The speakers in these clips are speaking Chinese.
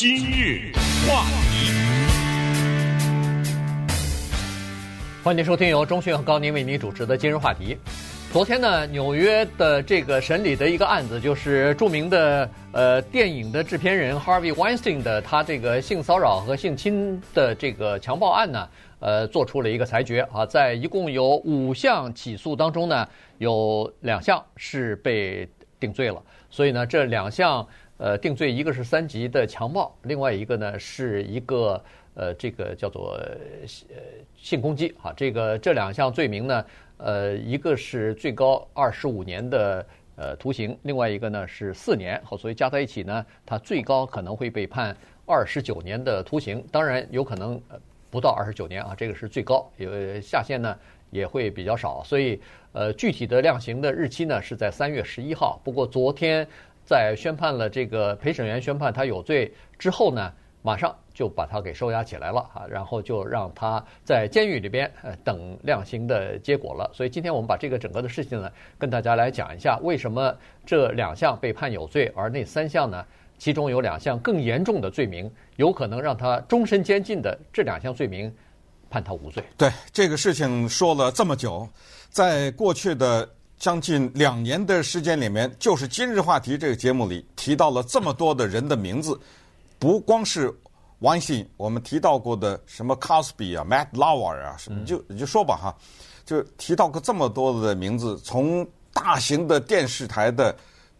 今日话题，欢迎收听由中讯和高宁为您主持的今日话题。昨天呢，纽约的这个审理的一个案子，就是著名的呃电影的制片人 Harvey Weinstein 的他这个性骚扰和性侵的这个强暴案呢，呃，做出了一个裁决啊，在一共有五项起诉当中呢，有两项是被定罪了，所以呢，这两项呃定罪，一个是三级的强暴，另外一个呢是一个呃这个叫做呃性攻击啊，这个这两项罪名呢。呃，一个是最高二十五年的呃徒刑，另外一个呢是四年，好，所以加在一起呢，他最高可能会被判二十九年的徒刑。当然有可能不到二十九年啊，这个是最高，有下限呢也会比较少。所以呃，具体的量刑的日期呢是在三月十一号。不过昨天在宣判了这个陪审员宣判他有罪之后呢，马上就把他给收押起来了啊，然后就让他在监狱里边呃等量刑的结果了。所以今天我们把这个整个的事情呢，跟大家来讲一下，为什么这两项被判有罪，而那三项呢，其中有两项更严重的罪名，有可能让他终身监禁的这两项罪名，判他无罪。对这个事情说了这么久，在过去的将近两年的时间里面，就是今日话题这个节目里提到了这么多的人的名字。不光是 Weinstein，我们提到过的什么 Cosby 啊、Matt Lauer 啊，什么就你就说吧哈，就提到过这么多的名字，从大型的电视台的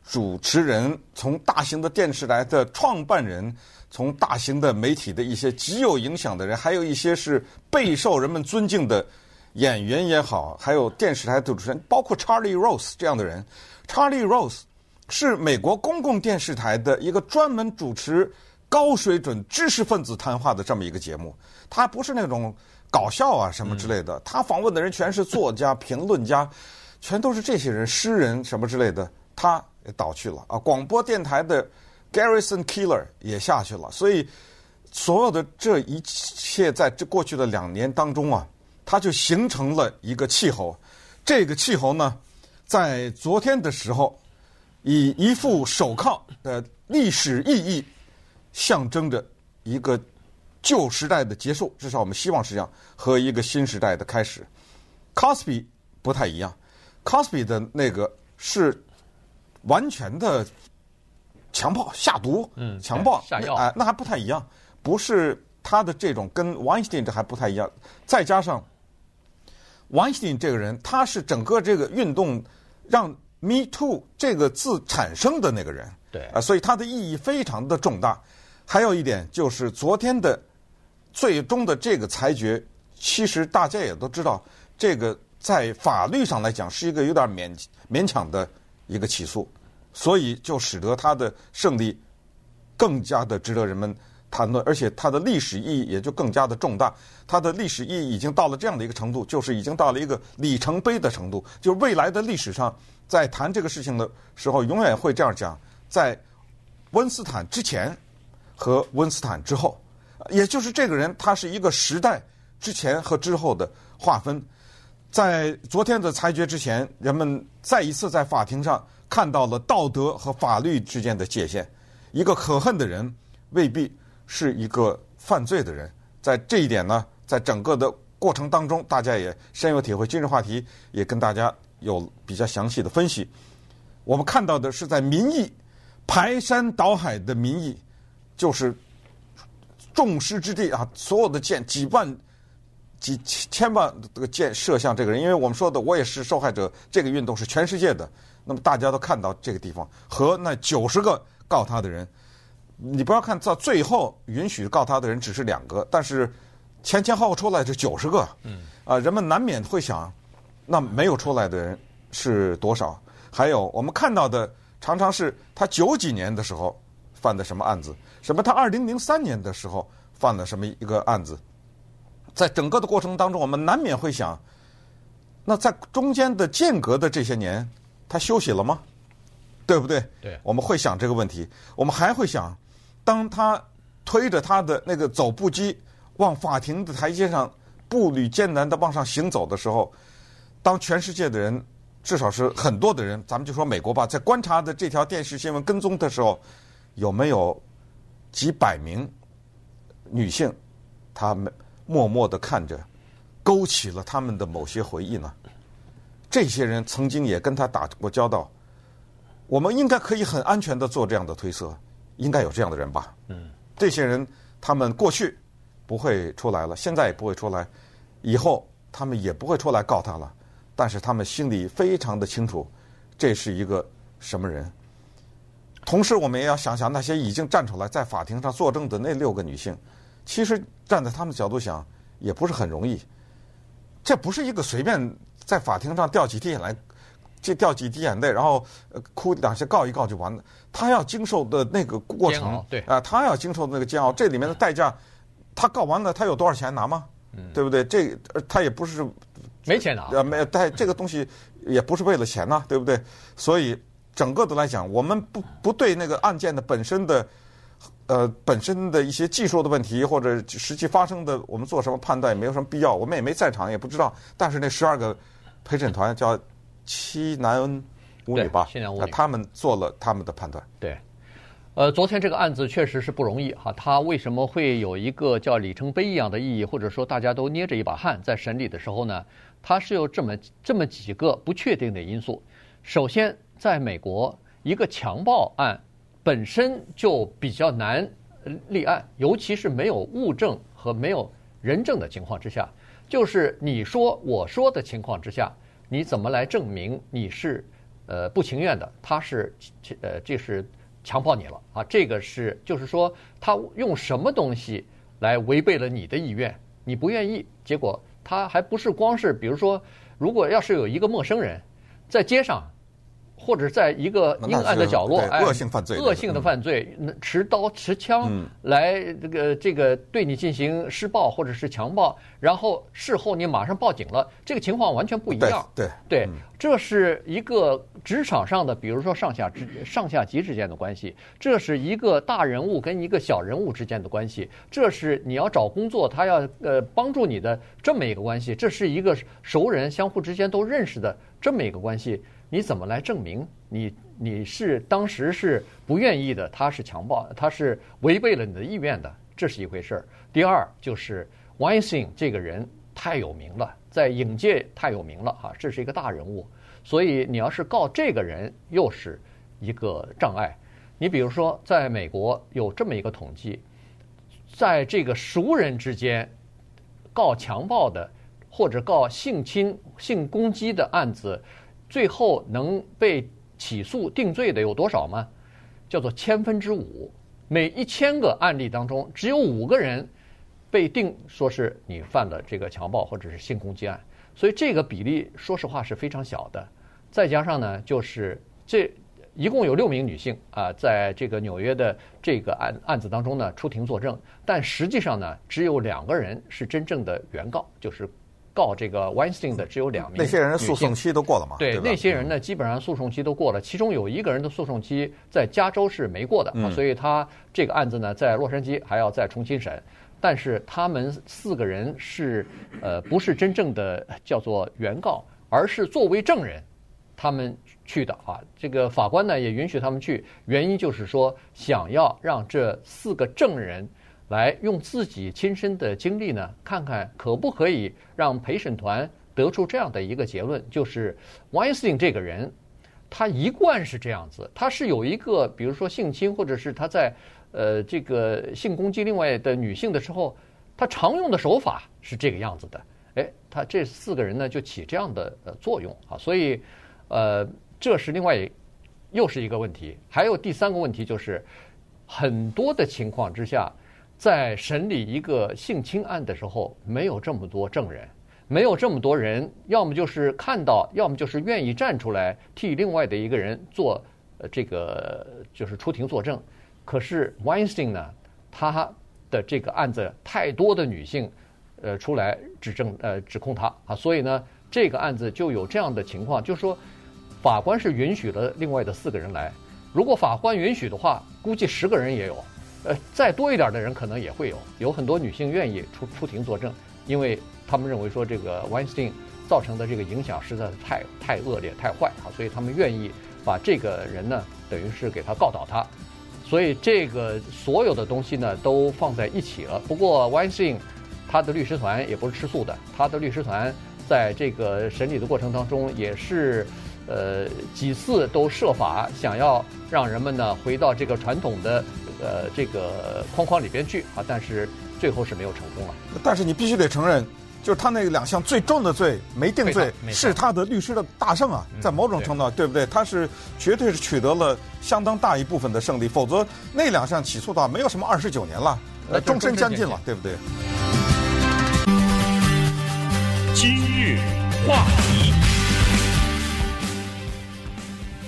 主持人，从大型的电视台的创办人，从大型的媒体的一些极有影响的人，还有一些是备受人们尊敬的演员也好，还有电视台的主持人，包括 Charlie Rose 这样的人。Charlie Rose 是美国公共电视台的一个专门主持。高水准知识分子谈话的这么一个节目，他不是那种搞笑啊什么之类的，他访问的人全是作家、评论家，全都是这些人，诗人什么之类的，他也倒去了啊。广播电台的 Garrison Keillor 也下去了，所以所有的这一切在这过去的两年当中啊，他就形成了一个气候。这个气候呢，在昨天的时候，以一副手铐的历史意义。象征着一个旧时代的结束，至少我们希望是这样，和一个新时代的开始。Cosby 不太一样，Cosby 的那个是完全的强暴、下毒、嗯，强暴、下药，哎，那还不太一样，不是他的这种跟 Weinstein 这还不太一样。再加上 Weinstein 这个人，他是整个这个运动让 Me Too 这个字产生的那个人，对啊，所以他的意义非常的重大。还有一点就是昨天的最终的这个裁决，其实大家也都知道，这个在法律上来讲是一个有点勉勉强的一个起诉，所以就使得他的胜利更加的值得人们谈论，而且它的历史意义也就更加的重大。它的历史意义已经到了这样的一个程度，就是已经到了一个里程碑的程度，就是未来的历史上在谈这个事情的时候，永远会这样讲，在温斯坦之前。和温斯坦之后，也就是这个人，他是一个时代之前和之后的划分。在昨天的裁决之前，人们再一次在法庭上看到了道德和法律之间的界限。一个可恨的人未必是一个犯罪的人。在这一点呢，在整个的过程当中，大家也深有体会。今日话题也跟大家有比较详细的分析。我们看到的是在民意排山倒海的民意。就是众矢之的啊！所有的箭，几万、几千万这个箭射向这个人，因为我们说的，我也是受害者。这个运动是全世界的，那么大家都看到这个地方和那九十个告他的人，你不要看到最后允许告他的人只是两个，但是前前后后出来是九十个。嗯。啊，人们难免会想，那没有出来的人是多少？还有我们看到的，常常是他九几年的时候犯的什么案子。什么？他二零零三年的时候犯了什么一个案子？在整个的过程当中，我们难免会想：那在中间的间隔的这些年，他休息了吗？对不对？对。我们会想这个问题。我们还会想，当他推着他的那个走步机往法庭的台阶上步履艰难地往上行走的时候，当全世界的人，至少是很多的人，咱们就说美国吧，在观察的这条电视新闻跟踪的时候，有没有？几百名女性，她们默默的看着，勾起了他们的某些回忆呢？这些人曾经也跟他打过交道，我们应该可以很安全的做这样的推测，应该有这样的人吧？嗯，这些人他们过去不会出来了，现在也不会出来，以后他们也不会出来告他了。但是他们心里非常的清楚，这是一个什么人。同时，我们也要想想那些已经站出来在法庭上作证的那六个女性，其实站在他们的角度想，也不是很容易。这不是一个随便。在法庭上掉几滴眼泪，就掉几滴眼泪，然后哭两下告一告就完了。他要经受的那个过程，对啊，他要经受的那个煎熬，这里面的代价，他告完了，他有多少钱拿吗？嗯，对不对？这他也不是没钱拿，呃，没，但这个东西也不是为了钱呐，对不对？所以整个的来讲，我们不不对那个案件的本身的。呃，本身的一些技术的问题或者实际发生的，我们做什么判断也没有什么必要。我们也没在场，也不知道。但是那十二个陪审团叫七男五女吧，七男五女，他们做了他们的判断。对，呃，昨天这个案子确实是不容易哈。他为什么会有一个叫里程碑一样的意义，或者说大家都捏着一把汗在审理的时候呢？它是有这么这么几个不确定的因素。首先，在美国，一个强暴案。本身就比较难立案，尤其是没有物证和没有人证的情况之下，就是你说我说的情况之下，你怎么来证明你是呃不情愿的？他是呃这是强迫你了啊？这个是就是说他用什么东西来违背了你的意愿？你不愿意，结果他还不是光是比如说，如果要是有一个陌生人在街上。或者在一个阴暗的角落，哎，恶性犯罪，恶性的犯罪，持刀持枪来这个这个对你进行施暴或者是强暴，然后事后你马上报警了，这个情况完全不一样。对对，这是一个职场上的，比如说上下之上下级之间的关系，这是一个大人物跟一个小人物之间的关系，这是你要找工作，他要呃帮助你的这么一个关系，这是一个熟人相互之间都认识的这么一个关系。你怎么来证明你你是当时是不愿意的？他是强暴，他是违背了你的意愿的，这是一回事儿。第二就是 Weinstein 这个人太有名了，在影界太有名了哈，这是一个大人物，所以你要是告这个人，又是一个障碍。你比如说，在美国有这么一个统计，在这个熟人之间告强暴的或者告性侵、性攻击的案子。最后能被起诉定罪的有多少吗？叫做千分之五，每一千个案例当中只有五个人被定说是你犯了这个强暴或者是性攻击案，所以这个比例说实话是非常小的。再加上呢，就是这一共有六名女性啊，在这个纽约的这个案案子当中呢出庭作证，但实际上呢，只有两个人是真正的原告，就是。告这个 Weinstein 的只有两名，那些人诉讼期都过了嘛？对，对，那些人呢，基本上诉讼期都过了。其中有一个人的诉讼期在加州是没过的，嗯、所以他这个案子呢，在洛杉矶还要再重新审。但是他们四个人是呃，不是真正的叫做原告，而是作为证人，他们去的啊。这个法官呢也允许他们去，原因就是说想要让这四个证人。来用自己亲身的经历呢，看看可不可以让陪审团得出这样的一个结论，就是 Weinstein 这个人，他一贯是这样子，他是有一个，比如说性侵，或者是他在呃这个性攻击另外的女性的时候，他常用的手法是这个样子的。哎，他这四个人呢就起这样的呃作用啊，所以呃这是另外又是一个问题。还有第三个问题就是，很多的情况之下。在审理一个性侵案的时候，没有这么多证人，没有这么多人，要么就是看到，要么就是愿意站出来替另外的一个人做，呃，这个就是出庭作证。可是 Weinstein 呢，他的这个案子太多的女性，呃，出来指证，呃，指控他啊，所以呢，这个案子就有这样的情况，就是说，法官是允许了另外的四个人来，如果法官允许的话，估计十个人也有。呃，再多一点的人可能也会有，有很多女性愿意出出庭作证，因为他们认为说这个 Weinstein 造成的这个影响实在是太太恶劣、太坏啊，所以他们愿意把这个人呢，等于是给他告倒他。所以这个所有的东西呢都放在一起了。不过 Weinstein 他的律师团也不是吃素的，他的律师团在这个审理的过程当中也是。呃，几次都设法想要让人们呢回到这个传统的呃这个框框里边去啊，但是最后是没有成功了。但是你必须得承认，就是他那两项最重的罪没定罪，是他的律师的大胜啊，在某种程度上，对不对？他是绝对是取得了相当大一部分的胜利，否则那两项起诉的话，没有什么二十九年了，呃，终身监禁了，对不对？今日话题。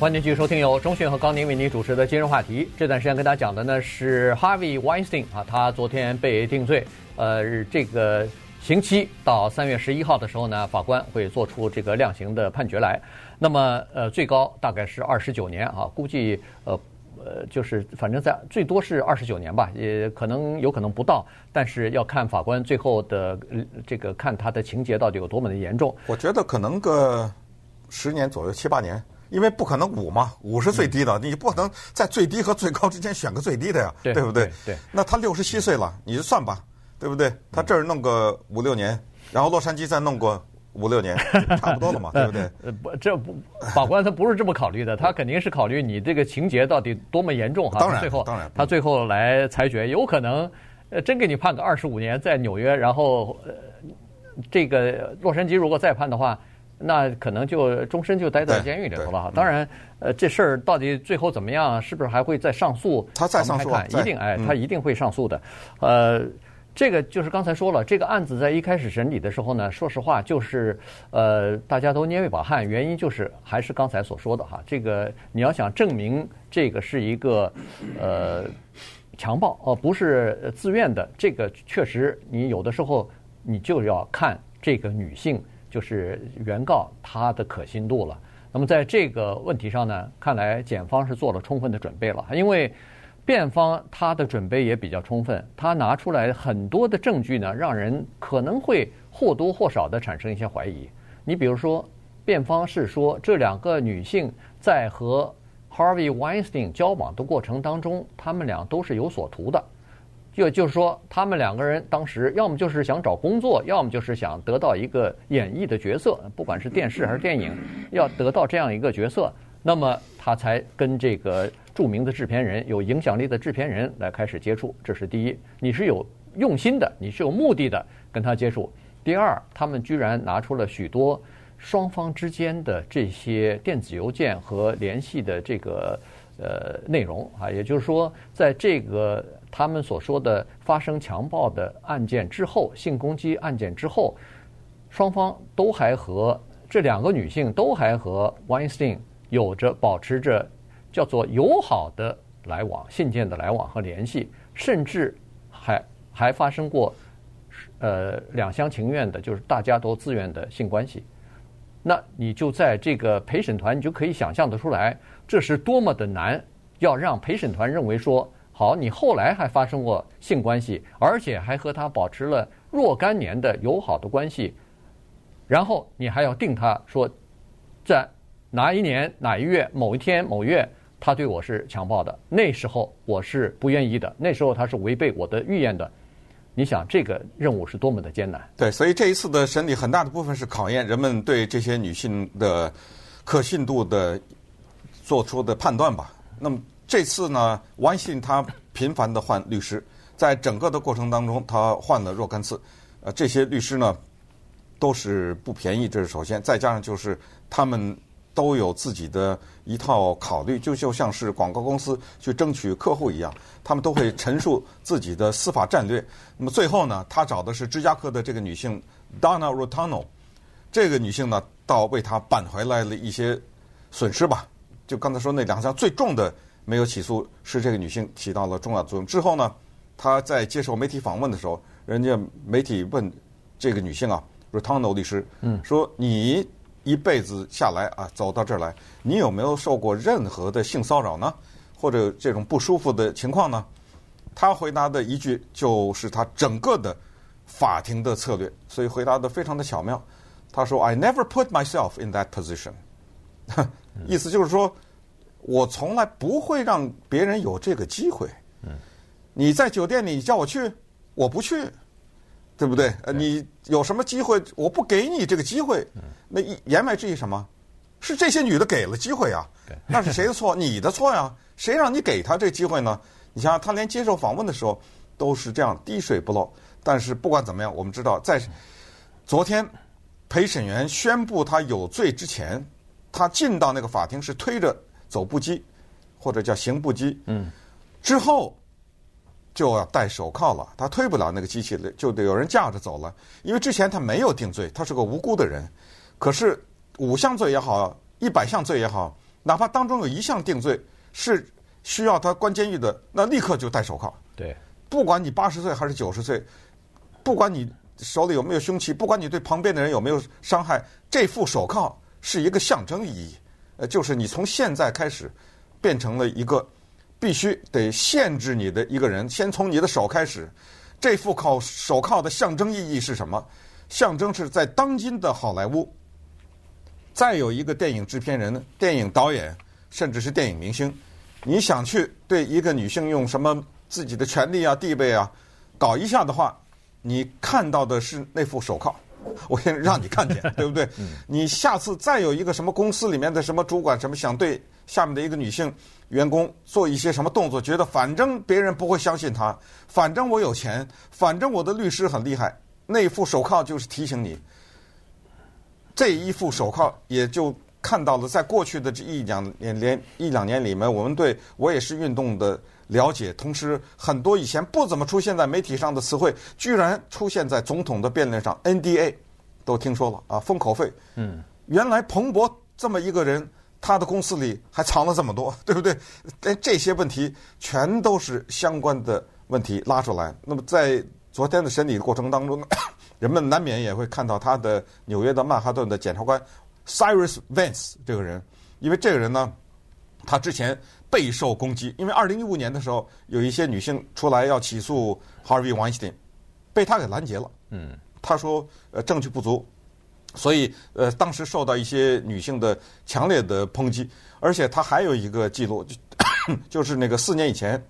欢迎继续收听由中讯和高宁为您主持的今日话题。这段时间跟大家讲的呢是 Harvey Weinstein 啊，他昨天被定罪，呃，这个刑期到三月十一号的时候呢，法官会做出这个量刑的判决来。那么呃，最高大概是二十九年啊，估计呃呃就是反正在最多是二十九年吧，也可能有可能不到，但是要看法官最后的这个看他的情节到底有多么的严重。我觉得可能个十年左右，七八年。因为不可能五嘛，五是最低的，嗯、你不可能在最低和最高之间选个最低的呀，对，对不对？对。对，那他六十七岁了，你就算吧，对不对？他这儿弄个五六年，然后洛杉矶再弄个五六年，差不多了嘛，对不对？呃不，这不法官他不是这么考虑的，他肯定是考虑你这个情节到底多么严重哈。当然，最后当然，他最后来裁决，有可能呃真给你判个二十五年在纽约，然后呃这个洛杉矶如果再判的话。那可能就终身就待在监狱里头了哈。当然，呃，这事儿到底最后怎么样，是不是还会再上诉？他再上诉，一定哎，他一定会上诉的。呃，这个就是刚才说了，这个案子在一开始审理的时候呢，说实话就是呃，大家都捏一把汗，原因就是还是刚才所说的哈，这个你要想证明这个是一个呃强暴哦，不是自愿的，这个确实你有的时候你就要看这个女性。就是原告他的可信度了。那么在这个问题上呢，看来检方是做了充分的准备了，因为辩方他的准备也比较充分，他拿出来很多的证据呢，让人可能会或多或少的产生一些怀疑。你比如说，辩方是说这两个女性在和 Harvey Weinstein 交往的过程当中，他们俩都是有所图的。就就是说，他们两个人当时要么就是想找工作，要么就是想得到一个演绎的角色，不管是电视还是电影，要得到这样一个角色，那么他才跟这个著名的制片人、有影响力的制片人来开始接触。这是第一，你是有用心的，你是有目的的跟他接触。第二，他们居然拿出了许多双方之间的这些电子邮件和联系的这个呃内容啊，也就是说，在这个。他们所说的发生强暴的案件之后，性攻击案件之后，双方都还和这两个女性都还和 Weinstein 有着保持着叫做友好的来往、信件的来往和联系，甚至还还发生过呃两厢情愿的，就是大家都自愿的性关系。那你就在这个陪审团，你就可以想象得出来，这是多么的难，要让陪审团认为说。好，你后来还发生过性关系，而且还和他保持了若干年的友好的关系，然后你还要定他说，在哪一年哪一月某一天某月，他对我是强暴的，那时候我是不愿意的，那时候他是违背我的意愿的。你想这个任务是多么的艰难？对，所以这一次的审理很大的部分是考验人们对这些女性的可信度的做出的判断吧。那么。这次呢王信他频繁的换律师，在整个的过程当中，他换了若干次。呃，这些律师呢，都是不便宜，这是首先。再加上就是他们都有自己的一套考虑，就就像是广告公司去争取客户一样，他们都会陈述自己的司法战略。那么最后呢，他找的是芝加哥的这个女性 Donna Rotano，这个女性呢，倒为他扳回来了一些损失吧。就刚才说那两项最重的。没有起诉，是这个女性起到了重要作用。之后呢，她在接受媒体访问的时候，人家媒体问这个女性啊，Rotunno 律师，嗯，说你一辈子下来啊，走到这儿来，你有没有受过任何的性骚扰呢？或者这种不舒服的情况呢？她回答的一句就是她整个的法庭的策略，所以回答的非常的巧妙。她说：“I never put myself in that position。” 意思就是说。我从来不会让别人有这个机会。嗯，你在酒店里，你叫我去，我不去，对不对？呃，你有什么机会，我不给你这个机会。那言外之意什么？是这些女的给了机会啊？那是谁的错？你的错呀！谁让你给她这个机会呢？你想，想，她连接受访问的时候都是这样滴水不漏。但是不管怎么样，我们知道，在昨天陪审员宣布他有罪之前，他进到那个法庭是推着。走步机，或者叫行步机，嗯，之后就要戴手铐了。他推不了那个机器了，就得有人架着走了。因为之前他没有定罪，他是个无辜的人。可是五项罪也好，一百项罪也好，哪怕当中有一项定罪是需要他关监狱的，那立刻就戴手铐。对，不管你八十岁还是九十岁，不管你手里有没有凶器，不管你对旁边的人有没有伤害，这副手铐是一个象征意义。呃，就是你从现在开始，变成了一个必须得限制你的一个人。先从你的手开始，这副铐手铐的象征意义是什么？象征是在当今的好莱坞，再有一个电影制片人、电影导演，甚至是电影明星，你想去对一个女性用什么自己的权利啊、地位啊搞一下的话，你看到的是那副手铐。我先让你看见，对不对？你下次再有一个什么公司里面的什么主管什么想对下面的一个女性员工做一些什么动作，觉得反正别人不会相信他，反正我有钱，反正我的律师很厉害，那副手铐就是提醒你。这一副手铐也就看到了，在过去的这一两年连一两年里面，我们对我也是运动的了解，同时很多以前不怎么出现在媒体上的词汇，居然出现在总统的辩论上。NDA 都听说了啊，封口费。嗯，原来彭博这么一个人，他的公司里还藏了这么多，对不对？但这些问题全都是相关的问题拉出来。那么在昨天的审理的过程当中，人们难免也会看到他的纽约的曼哈顿的检察官 Cyrus Vance 这个人，因为这个人呢，他之前。备受攻击，因为二零一五年的时候，有一些女性出来要起诉 Harvey Weinstein，被他给拦截了。嗯，他说呃证据不足，所以呃当时受到一些女性的强烈的抨击，而且他还有一个记录，就 就是那个四年以前，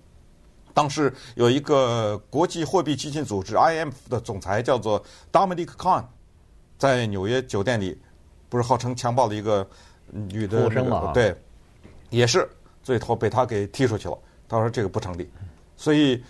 当时有一个国际货币基金组织 IMF 的总裁叫做 Dominic Kahn，在纽约酒店里，不是号称强暴了一个女的？对，也是。最后被他给踢出去了。他说这个不成立，所以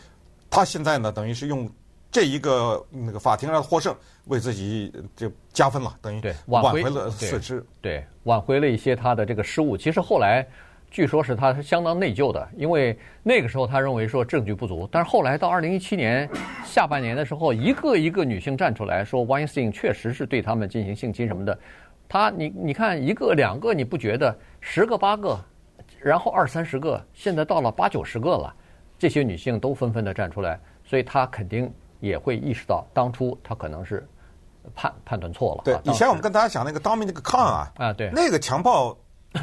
他现在呢，等于是用这一个那个法庭上的获胜，为自己就加分了，等于挽回了损失，对，挽回了一些他的这个失误。其实后来据说是他是相当内疚的，因为那个时候他认为说证据不足，但是后来到二零一七年下半年的时候，一个一个女性站出来说，Weinstein 确实是对他们进行性侵什么的。他你你看一个两个你不觉得，十个八个。然后二三十个，现在到了八九十个了，这些女性都纷纷的站出来，所以她肯定也会意识到，当初她可能是判判断错了。对，以前我们跟大家讲那个 Dominic Khan 啊，啊对，那个强暴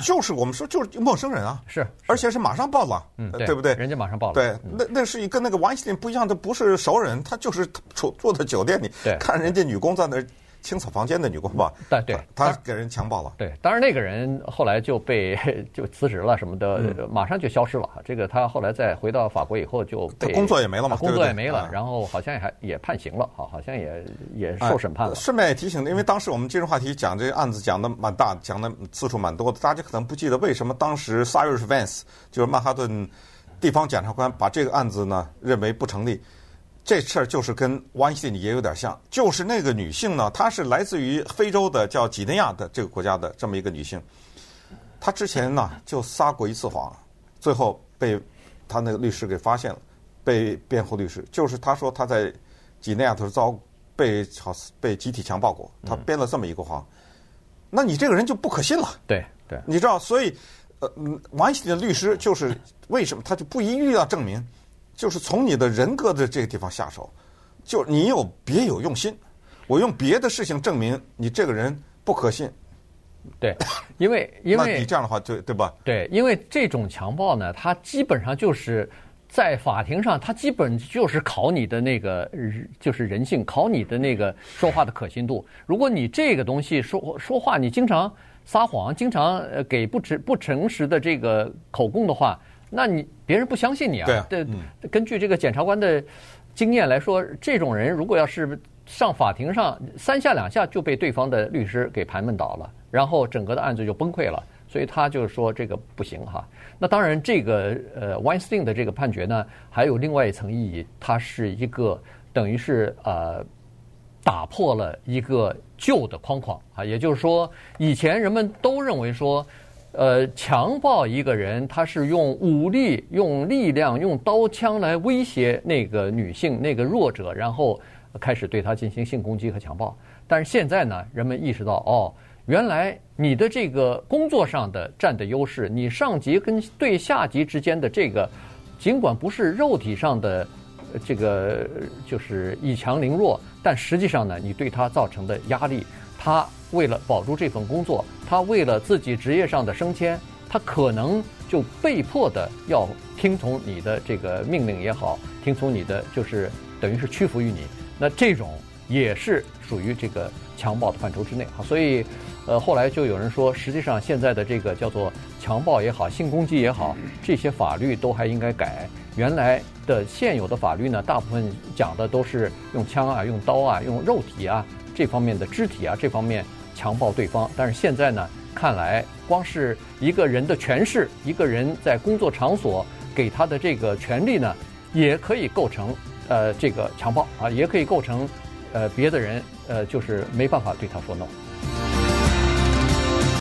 就是我们说就是陌生人啊，是，而且是马上报了，嗯，对不对？人家马上报了。对，那那是一个那个 Weinstein 不一样，他不是熟人，他就是住住在酒店里，对，看人家女工在那儿。清扫房间的女工吧，对对，他给人强暴了。对，当然那个人后来就被就辞职了什么的，嗯、马上就消失了。这个他后来再回到法国以后就被工作也没了嘛，工作也没了，然后好像也还也判刑了，好，好像也也受审判了。顺便也提醒，因为当时我们今日话题讲这个案子讲的蛮大，讲的次数蛮多的，大家可能不记得为什么当时 Cyrus Vance 就是曼哈顿地方检察官把这个案子呢认为不成立。这事儿就是跟 Weinstein 也有点像，就是那个女性呢，她是来自于非洲的叫几内亚的这个国家的这么一个女性，她之前呢就撒过一次谎，最后被她那个律师给发现了，被辩护律师就是她说她在几内亚的时候遭被好被集体强暴过，她编了这么一个谎，那你这个人就不可信了，对对，你知道，所以呃，Weinstein 的律师就是为什么他就不一律要证明。就是从你的人格的这个地方下手，就你有别有用心，我用别的事情证明你这个人不可信。对，因为因为那你这样的话，对对吧？对，因为这种强暴呢，它基本上就是在法庭上，它基本就是考你的那个就是人性，考你的那个说话的可信度。如果你这个东西说说话，你经常撒谎，经常呃给不诚不诚实的这个口供的话，那你别人不相信你啊。对啊，对，根据这个检察官的经验来说，这种人如果要是上法庭上三下两下就被对方的律师给盘问倒了，然后整个的案子就崩溃了。所以他就是说这个不行哈。那当然，这个呃 Weinstein 的这个判决呢，还有另外一层意义，它是一个等于是呃。打破了一个旧的框框啊，也就是说，以前人们都认为说，呃，强暴一个人，他是用武力、用力量、用刀枪来威胁那个女性、那个弱者，然后开始对她进行性攻击和强暴。但是现在呢，人们意识到，哦，原来你的这个工作上的占的优势，你上级跟对下级之间的这个，尽管不是肉体上的。这个就是以强凌弱，但实际上呢，你对他造成的压力，他为了保住这份工作，他为了自己职业上的升迁，他可能就被迫的要听从你的这个命令也好，听从你的就是等于是屈服于你。那这种也是属于这个强暴的范畴之内啊。所以，呃，后来就有人说，实际上现在的这个叫做强暴也好，性攻击也好，这些法律都还应该改。原来的现有的法律呢，大部分讲的都是用枪啊、用刀啊、用肉体啊这方面的肢体啊这方面强暴对方。但是现在呢，看来光是一个人的权势，一个人在工作场所给他的这个权利呢，也可以构成呃这个强暴啊，也可以构成呃别的人呃就是没办法对他说 no。